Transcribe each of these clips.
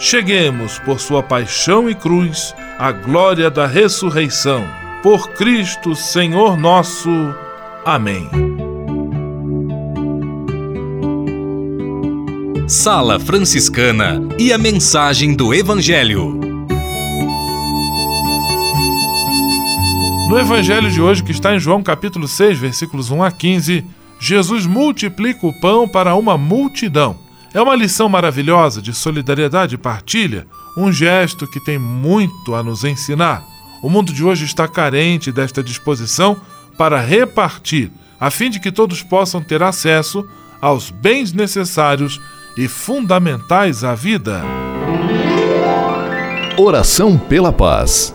cheguemos, por sua paixão e cruz, à glória da ressurreição. Por Cristo, Senhor nosso. Amém. Sala Franciscana e a mensagem do Evangelho. No evangelho de hoje, que está em João capítulo 6, versículos 1 a 15, Jesus multiplica o pão para uma multidão. É uma lição maravilhosa de solidariedade e partilha, um gesto que tem muito a nos ensinar. O mundo de hoje está carente desta disposição para repartir, a fim de que todos possam ter acesso aos bens necessários e fundamentais à vida. Oração pela paz.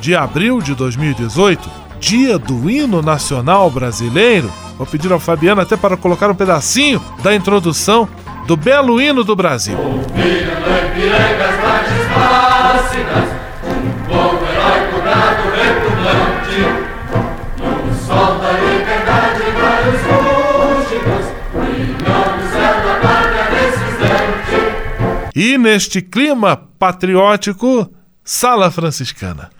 de abril de 2018, dia do hino nacional brasileiro. Vou pedir ao Fabiano até para colocar um pedacinho da introdução do belo hino do Brasil. E neste clima patriótico, Sala Franciscana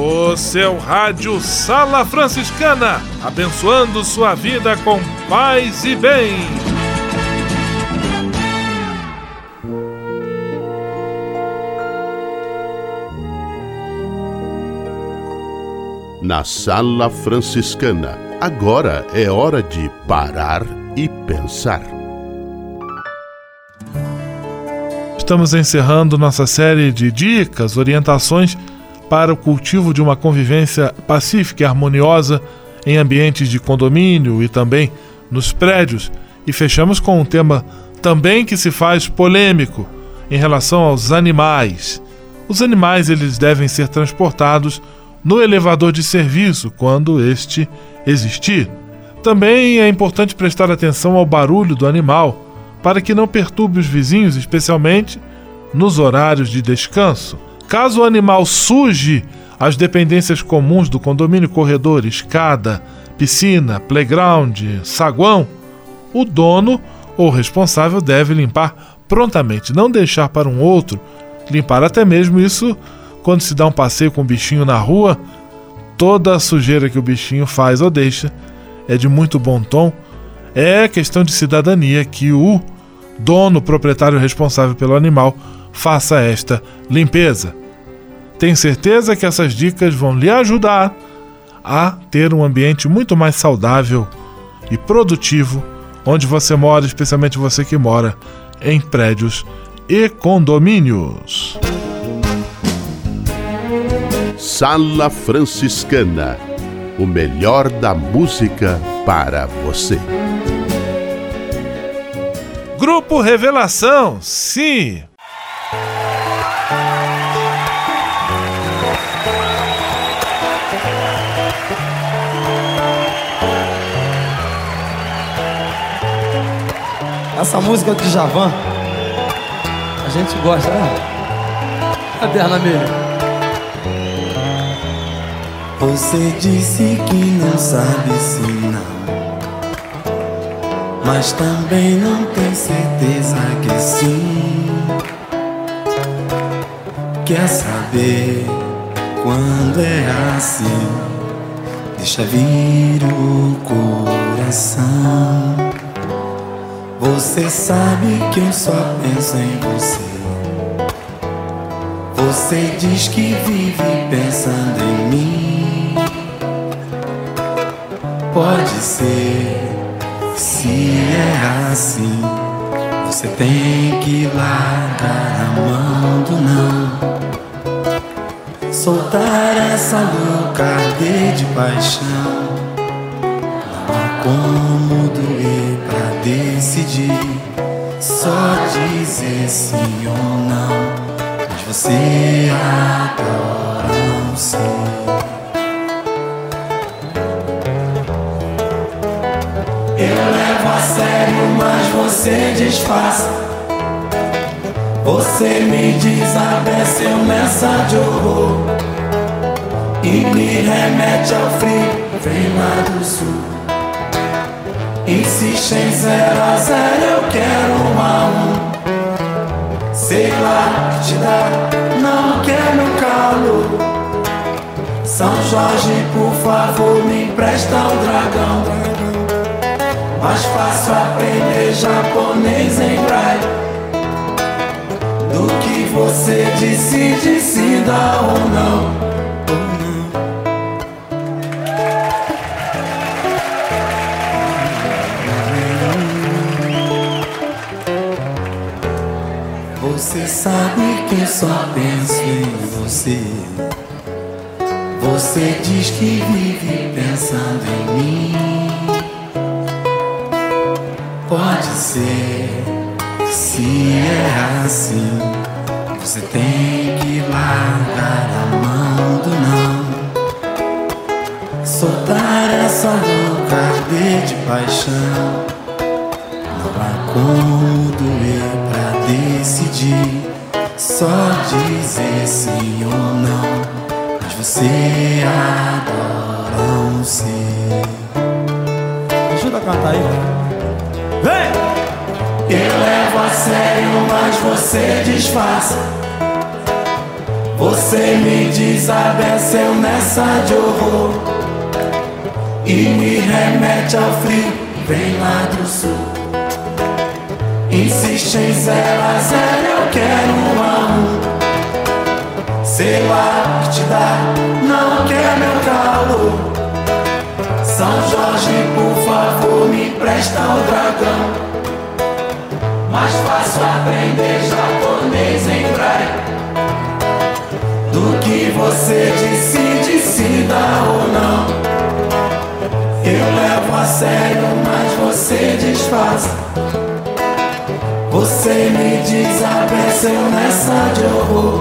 O seu rádio Sala Franciscana, abençoando sua vida com paz e bem. Na Sala Franciscana, agora é hora de parar e pensar. Estamos encerrando nossa série de dicas, orientações para o cultivo de uma convivência pacífica e harmoniosa em ambientes de condomínio e também nos prédios. E fechamos com um tema também que se faz polêmico em relação aos animais. Os animais eles devem ser transportados no elevador de serviço quando este existir. Também é importante prestar atenção ao barulho do animal para que não perturbe os vizinhos, especialmente nos horários de descanso. Caso o animal suje as dependências comuns do condomínio, corredor, escada, piscina, playground, saguão, o dono ou responsável deve limpar prontamente, não deixar para um outro limpar até mesmo isso quando se dá um passeio com o bichinho na rua, toda a sujeira que o bichinho faz ou deixa é de muito bom tom. É questão de cidadania que o dono, proprietário responsável pelo animal, faça esta limpeza. Tenho certeza que essas dicas vão lhe ajudar a ter um ambiente muito mais saudável e produtivo onde você mora, especialmente você que mora em prédios e condomínios. Sala Franciscana o melhor da música para você. Grupo Revelação, sim! Essa música do Javan, a gente gosta, né? Cadê a Você disse que não sabe se não, mas também não tem certeza que sim. Quer saber quando é assim? Deixa vir o coração. Você sabe que eu só penso em você. Você diz que vive pensando em mim. Pode ser, se é assim, você tem que largar a mão do não. Soltar essa louca de paixão. Não há como doer pra decidir. Só dizer sim ou não. Mas você adora não sei. Eu levo a sério, mas você disfarça. Você me desabece, nessa de horror. E me remete ao frio, vem lá do sul. Insiste em zero a zero, eu quero um a um. Sei lá te dá, não quero calo. São Jorge, por favor, me empresta o dragão. Mais fácil aprender japonês em braille do que você decide se dá ou não. Você sabe que só penso em você. Você diz que vive pensando em mim. Ser, se é assim, você tem que largar a mão do não. Soltar essa louca de paixão. Não há como doer pra decidir. Só dizer sim ou não. Mas você adora um ser. Ajuda a cantar aí. Eu levo a sério, mas você disfarça. Você me desabeceu nessa de horror. E me remete ao frio, vem lá do sul. Insiste em zero a zero, eu quero um a um. Sei lá que te dá, não quer meu calor. Presta o dragão. Mais fácil aprender japonês em braille do que você decide se dá ou não. Eu levo a sério, mas você disfarça. Você me desabeceu nessa de horror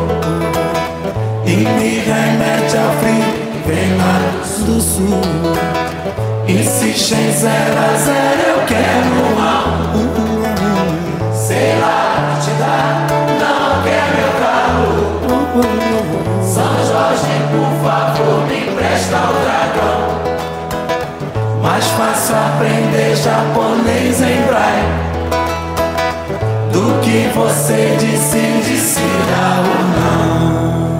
e me remete ao frio. Vem lá do sul. Insiste em zero a zero, eu quero um a um. Sei lá te dá, não quer meu carro. São Jorge, por favor, me empresta o dragão. Mais fácil aprender japonês em braille do que você decide se dá ou não.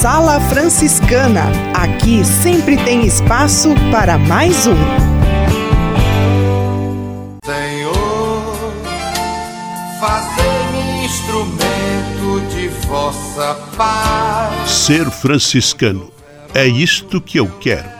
Sala Franciscana. Aqui sempre tem espaço para mais um. Senhor, fazei-me instrumento de vossa paz. Ser franciscano. É isto que eu quero.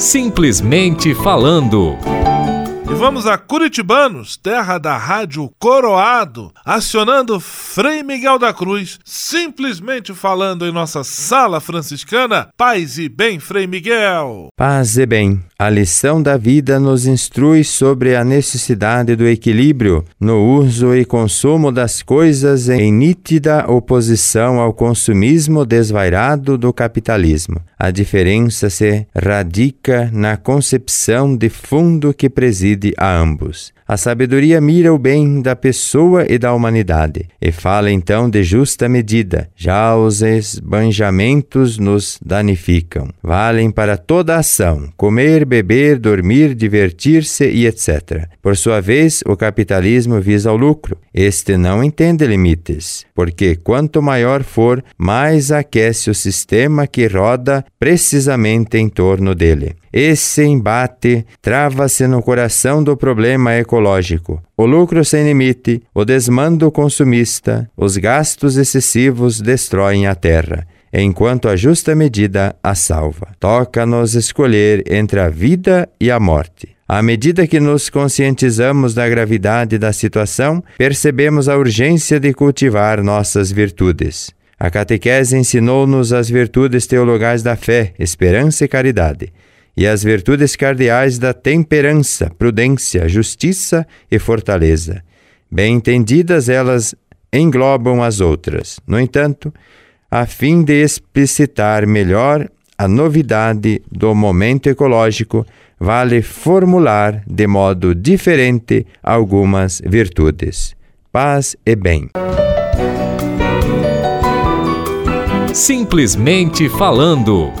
Simplesmente falando. Vamos a Curitibanos, terra da rádio Coroado, acionando Frei Miguel da Cruz, simplesmente falando em nossa sala franciscana. Paz e bem, Frei Miguel. Paz e bem. A lição da vida nos instrui sobre a necessidade do equilíbrio no uso e consumo das coisas em nítida oposição ao consumismo desvairado do capitalismo. A diferença se radica na concepção de fundo que preside a ambos. A sabedoria mira o bem da pessoa e da humanidade, e fala então de justa medida. Já os esbanjamentos nos danificam. Valem para toda ação: comer, beber, dormir, divertir-se e etc. Por sua vez, o capitalismo visa o lucro. Este não entende limites, porque quanto maior for, mais aquece o sistema que roda precisamente em torno dele. Esse embate trava-se no coração do problema ecológico. O lucro sem limite, o desmando consumista, os gastos excessivos destroem a terra, enquanto a justa medida a salva. Toca-nos escolher entre a vida e a morte. À medida que nos conscientizamos da gravidade da situação, percebemos a urgência de cultivar nossas virtudes. A catequese ensinou-nos as virtudes teologais da fé, esperança e caridade e as virtudes cardeais da temperança, prudência, justiça e fortaleza. Bem entendidas, elas englobam as outras. No entanto, a fim de explicitar melhor a novidade do momento ecológico, vale formular de modo diferente algumas virtudes. Paz e bem. Simplesmente falando.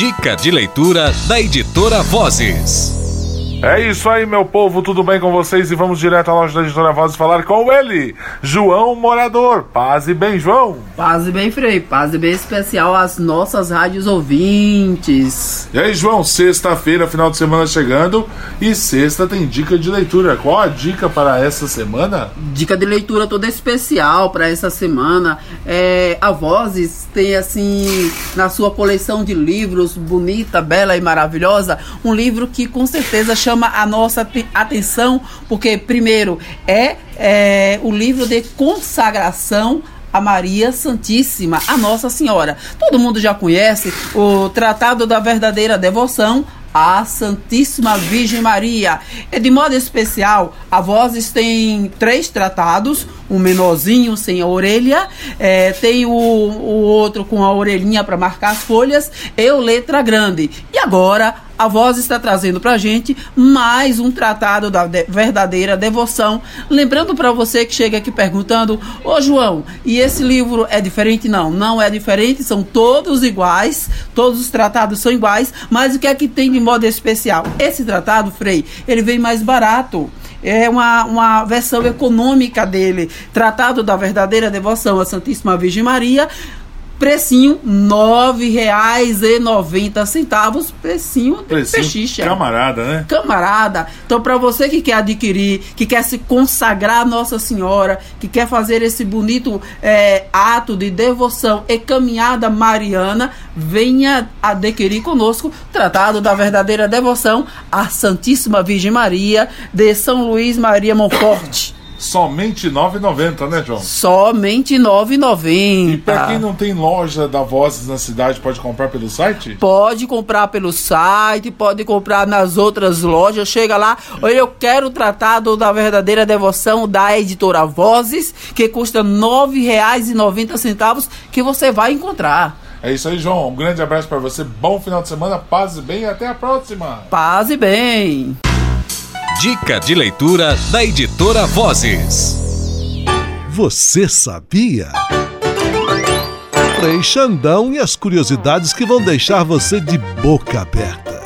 Dica de leitura da editora Vozes. É isso aí, meu povo, tudo bem com vocês? E vamos direto à loja da Editora Voz falar com ele, João Morador. Paz e bem, João. Paz e bem, Frei. Paz e bem especial às nossas rádios ouvintes. E aí, João, sexta-feira, final de semana chegando e sexta tem dica de leitura. Qual a dica para essa semana? Dica de leitura toda especial para essa semana. É, a Vozes tem, assim, na sua coleção de livros, bonita, bela e maravilhosa, um livro que com certeza chama chama a nossa atenção, porque, primeiro, é, é o livro de consagração a Maria Santíssima, a Nossa Senhora. Todo mundo já conhece o Tratado da Verdadeira Devoção à Santíssima Virgem Maria. E de modo especial, a Vozes tem três tratados, um menorzinho sem a orelha, é, tem o, o outro com a orelhinha para marcar as folhas e o letra grande. E agora a voz está trazendo para a gente mais um tratado da de verdadeira devoção. Lembrando para você que chega aqui perguntando: Ô João, e esse livro é diferente? Não, não é diferente, são todos iguais, todos os tratados são iguais, mas o que é que tem de modo especial? Esse tratado, Frei, ele vem mais barato é uma, uma versão econômica dele, Tratado da Verdadeira Devoção à Santíssima Virgem Maria, Precinho R$ 9,90. Precinho de Precinho pechicha. Camarada, né? Camarada. Então, para você que quer adquirir, que quer se consagrar a Nossa Senhora, que quer fazer esse bonito é, ato de devoção e caminhada mariana, venha adquirir conosco Tratado da Verdadeira Devoção à Santíssima Virgem Maria de São Luís Maria Monforte. Somente R$ 9,90, né, João? Somente R$ 9,90. E para quem não tem loja da Vozes na cidade, pode comprar pelo site? Pode comprar pelo site, pode comprar nas outras lojas. Chega lá, olha, eu quero o tratado da verdadeira devoção da editora Vozes, que custa R$ 9,90, que você vai encontrar. É isso aí, João. Um grande abraço para você. Bom final de semana. Paz e bem. Até a próxima. Paz e bem. Dica de leitura da editora Vozes. Você sabia? Frei Xandão e as curiosidades que vão deixar você de boca aberta.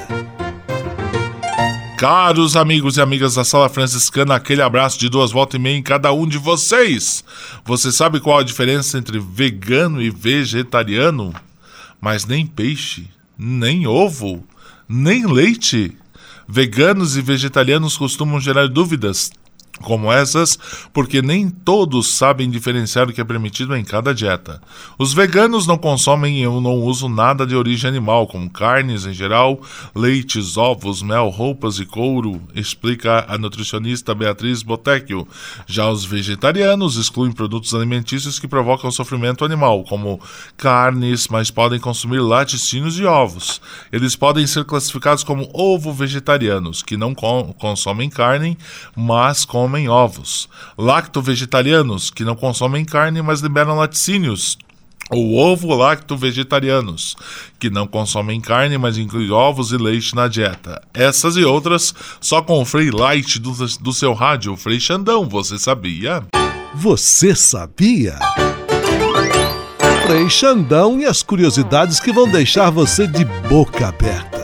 Caros amigos e amigas da Sala Franciscana, aquele abraço de duas voltas e meia em cada um de vocês. Você sabe qual a diferença entre vegano e vegetariano? Mas nem peixe, nem ovo, nem leite Veganos e vegetarianos costumam gerar dúvidas como essas, porque nem todos sabem diferenciar o que é permitido em cada dieta. Os veganos não consomem e não usam nada de origem animal, como carnes em geral, leites, ovos, mel, roupas e couro, explica a nutricionista Beatriz Botecchio. Já os vegetarianos excluem produtos alimentícios que provocam sofrimento animal, como carnes, mas podem consumir laticínios e ovos. Eles podem ser classificados como ovo-vegetarianos, que não consomem carne, mas comem consomem ovos, lacto-vegetarianos, que não consomem carne, mas liberam laticínios, ou ovo-lacto-vegetarianos, que não consomem carne, mas incluem ovos e leite na dieta. Essas e outras só com o Frei Light do, do seu rádio, Frei Xandão, você sabia? Você sabia? Frei Xandão e as curiosidades que vão deixar você de boca aberta.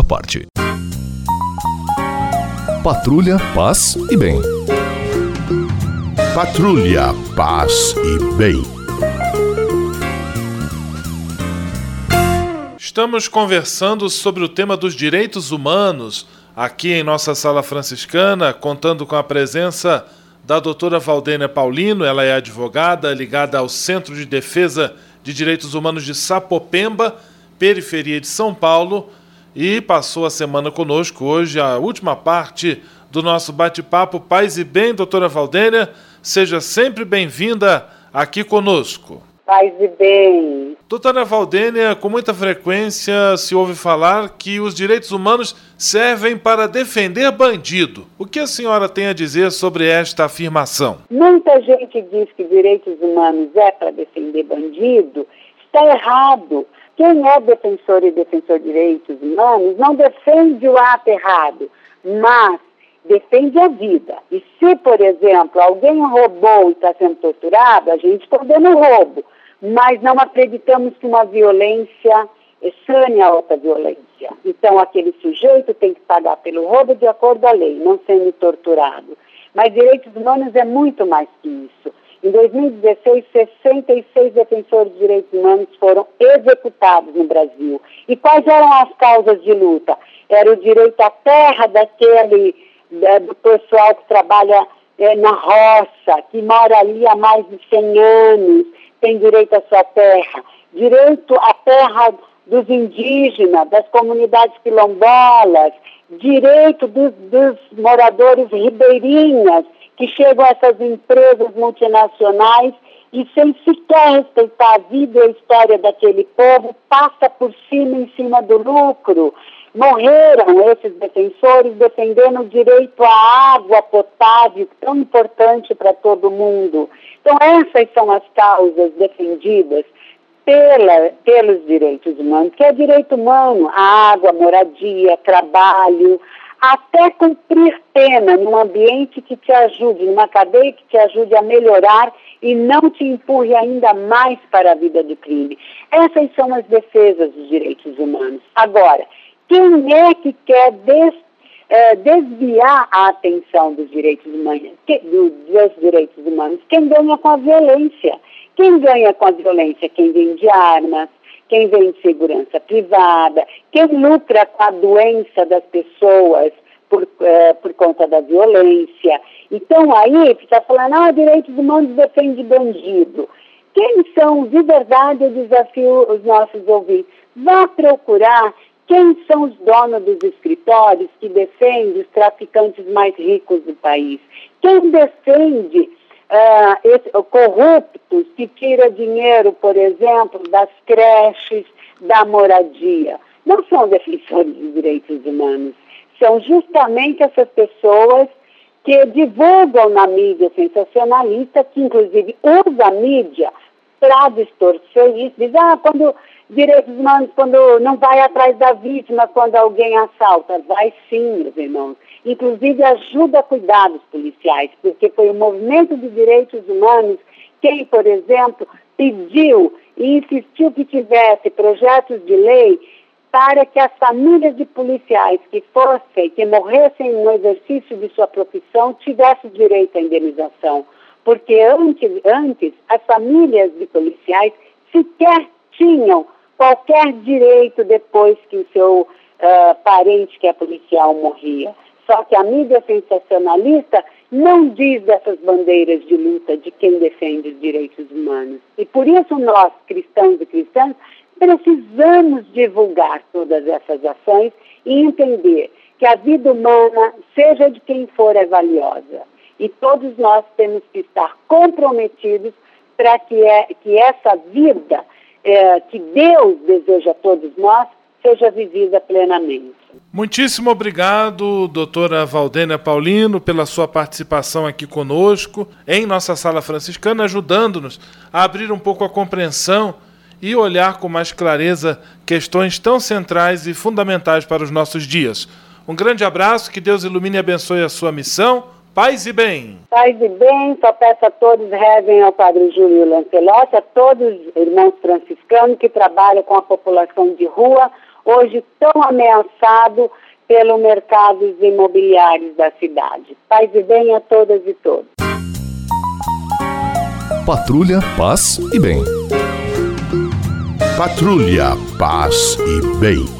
sua parte. Patrulha, paz e bem. Patrulha, paz e bem. Estamos conversando sobre o tema dos direitos humanos aqui em nossa sala franciscana, contando com a presença da doutora Valdênia Paulino. Ela é advogada ligada ao Centro de Defesa de Direitos Humanos de Sapopemba, periferia de São Paulo e passou a semana conosco. Hoje, a última parte do nosso bate-papo Paz e Bem, doutora Valdênia. Seja sempre bem-vinda aqui conosco. Paz e bem. Doutora Valdênia, com muita frequência se ouve falar que os direitos humanos servem para defender bandido. O que a senhora tem a dizer sobre esta afirmação? Muita gente diz que direitos humanos é para defender bandido. Está errado. Quem é defensor e defensor de direitos humanos não defende o ato errado, mas defende a vida. E se, por exemplo, alguém roubou e está sendo torturado, a gente condena o roubo, mas não acreditamos que uma violência sane a outra violência. Então, aquele sujeito tem que pagar pelo roubo de acordo com a lei, não sendo torturado. Mas direitos humanos é muito mais que isso. Em 2016, 66 defensores de direitos humanos foram executados no Brasil. E quais eram as causas de luta? Era o direito à terra daquele, do pessoal que trabalha é, na roça, que mora ali há mais de 100 anos, tem direito à sua terra. Direito à terra dos indígenas, das comunidades quilombolas, direito dos, dos moradores ribeirinhas, que chegam a essas empresas multinacionais e sem sequer respeitar a vida e a história daquele povo, passa por cima em cima do lucro. Morreram esses defensores defendendo o direito à água potável, tão importante para todo mundo. Então, essas são as causas defendidas pela, pelos direitos humanos, que é direito humano, a água, a moradia, trabalho, até cumprir pena num ambiente que te ajude, numa cadeia que te ajude a melhorar e não te empurre ainda mais para a vida do crime. Essas são as defesas dos direitos humanos. Agora, quem é que quer des, é, desviar a atenção dos direitos humanos, que, dos direitos humanos? Quem ganha com a violência? Quem ganha com a violência? Quem vende armas, quem vende segurança privada, quem lucra com a doença das pessoas por, eh, por conta da violência. Então aí fica falando, ah, direitos humanos defende bandido. Quem são de verdade, eu desafio os nossos ouvintes, vá procurar quem são os donos dos escritórios que defendem os traficantes mais ricos do país. Quem defende uh, esse, corrupto se tira dinheiro, por exemplo, das creches, da moradia. Não são defensores dos direitos humanos, são justamente essas pessoas que divulgam na mídia sensacionalista, que inclusive usa a mídia para distorcer isso, diz, ah, quando direitos humanos, quando não vai atrás da vítima quando alguém assalta, vai sim, meus irmãos. Inclusive ajuda a cuidar dos policiais, porque foi o movimento de direitos humanos quem, por exemplo, pediu e insistiu que tivesse projetos de lei para que as famílias de policiais que fossem, que morressem no exercício de sua profissão, tivessem direito à indenização. Porque antes, antes as famílias de policiais sequer tinham qualquer direito depois que o seu uh, parente, que é policial, morria. Só que a mídia sensacionalista não diz dessas bandeiras de luta de quem defende os direitos humanos. E por isso nós, cristãos e cristãs, precisamos divulgar todas essas ações e entender que a vida humana, seja de quem for, é valiosa. E todos nós temos que estar comprometidos para que, é, que essa vida é, que Deus deseja a todos nós seja vivida plenamente. Muitíssimo obrigado, doutora Valdênia Paulino, pela sua participação aqui conosco, em nossa sala franciscana, ajudando-nos a abrir um pouco a compreensão e olhar com mais clareza questões tão centrais e fundamentais para os nossos dias. Um grande abraço, que Deus ilumine e abençoe a sua missão. Paz e bem. Paz e bem, só peço a todos rezem ao Padre Júlio Lancelotti, a todos os irmãos franciscanos que trabalham com a população de rua, hoje tão ameaçado pelo mercado imobiliários da cidade. Paz e bem a todas e todos. Patrulha, paz e bem. Patrulha, paz e bem.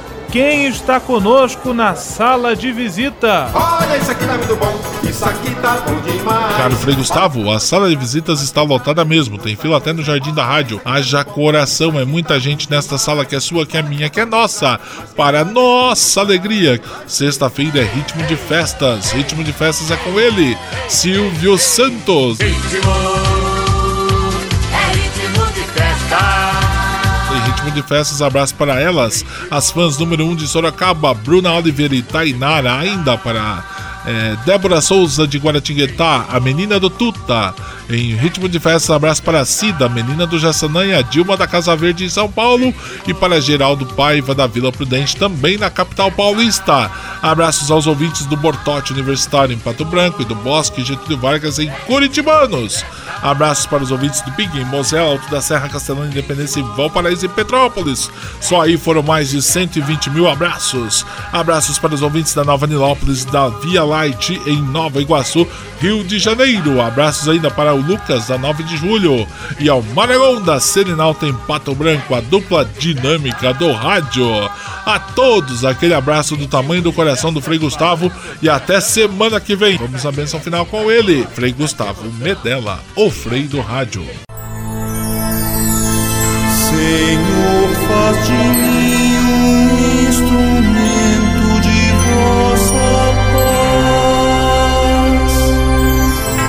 quem está conosco na sala de visita? Olha, isso aqui tá muito bom, isso aqui tá bom demais. Caro Frei Gustavo, a sala de visitas está lotada mesmo, tem fila até no jardim da rádio. Haja coração, é muita gente nesta sala que é sua, que é minha, que é nossa. Para nossa alegria, sexta-feira é ritmo de festas, ritmo de festas é com ele, Silvio Santos. Ritmo. Ritmo de festas, abraço para elas, as fãs número 1 um de Sorocaba, Bruna Oliveira e Tainara, ainda para é, Débora Souza de Guaratinguetá, a menina do Tuta. Em ritmo de festa, abraço para a Cida, menina do Jaçanã Dilma da Casa Verde em São Paulo e para Geraldo Paiva da Vila Prudente, também na capital paulista. Abraços aos ouvintes do Bortote Universitário em Pato Branco e do Bosque Getúlio Vargas em Curitibanos. Abraços para os ouvintes do Pig em Mosel, Alto da Serra, Castelão, Independência e Valparaíso e Petrópolis. Só aí foram mais de 120 mil abraços. Abraços para os ouvintes da Nova Nilópolis da Via Light em Nova Iguaçu, Rio de Janeiro. Abraços ainda para o Lucas da 9 de Julho e ao Maragon da Serenalta em Pato Branco, a dupla dinâmica do rádio. A todos, aquele abraço do tamanho do coração do Frei Gustavo e até semana que vem. Vamos à benção final com ele, Frei Gustavo Medella, o Frei do Rádio. Senhor, faz de mim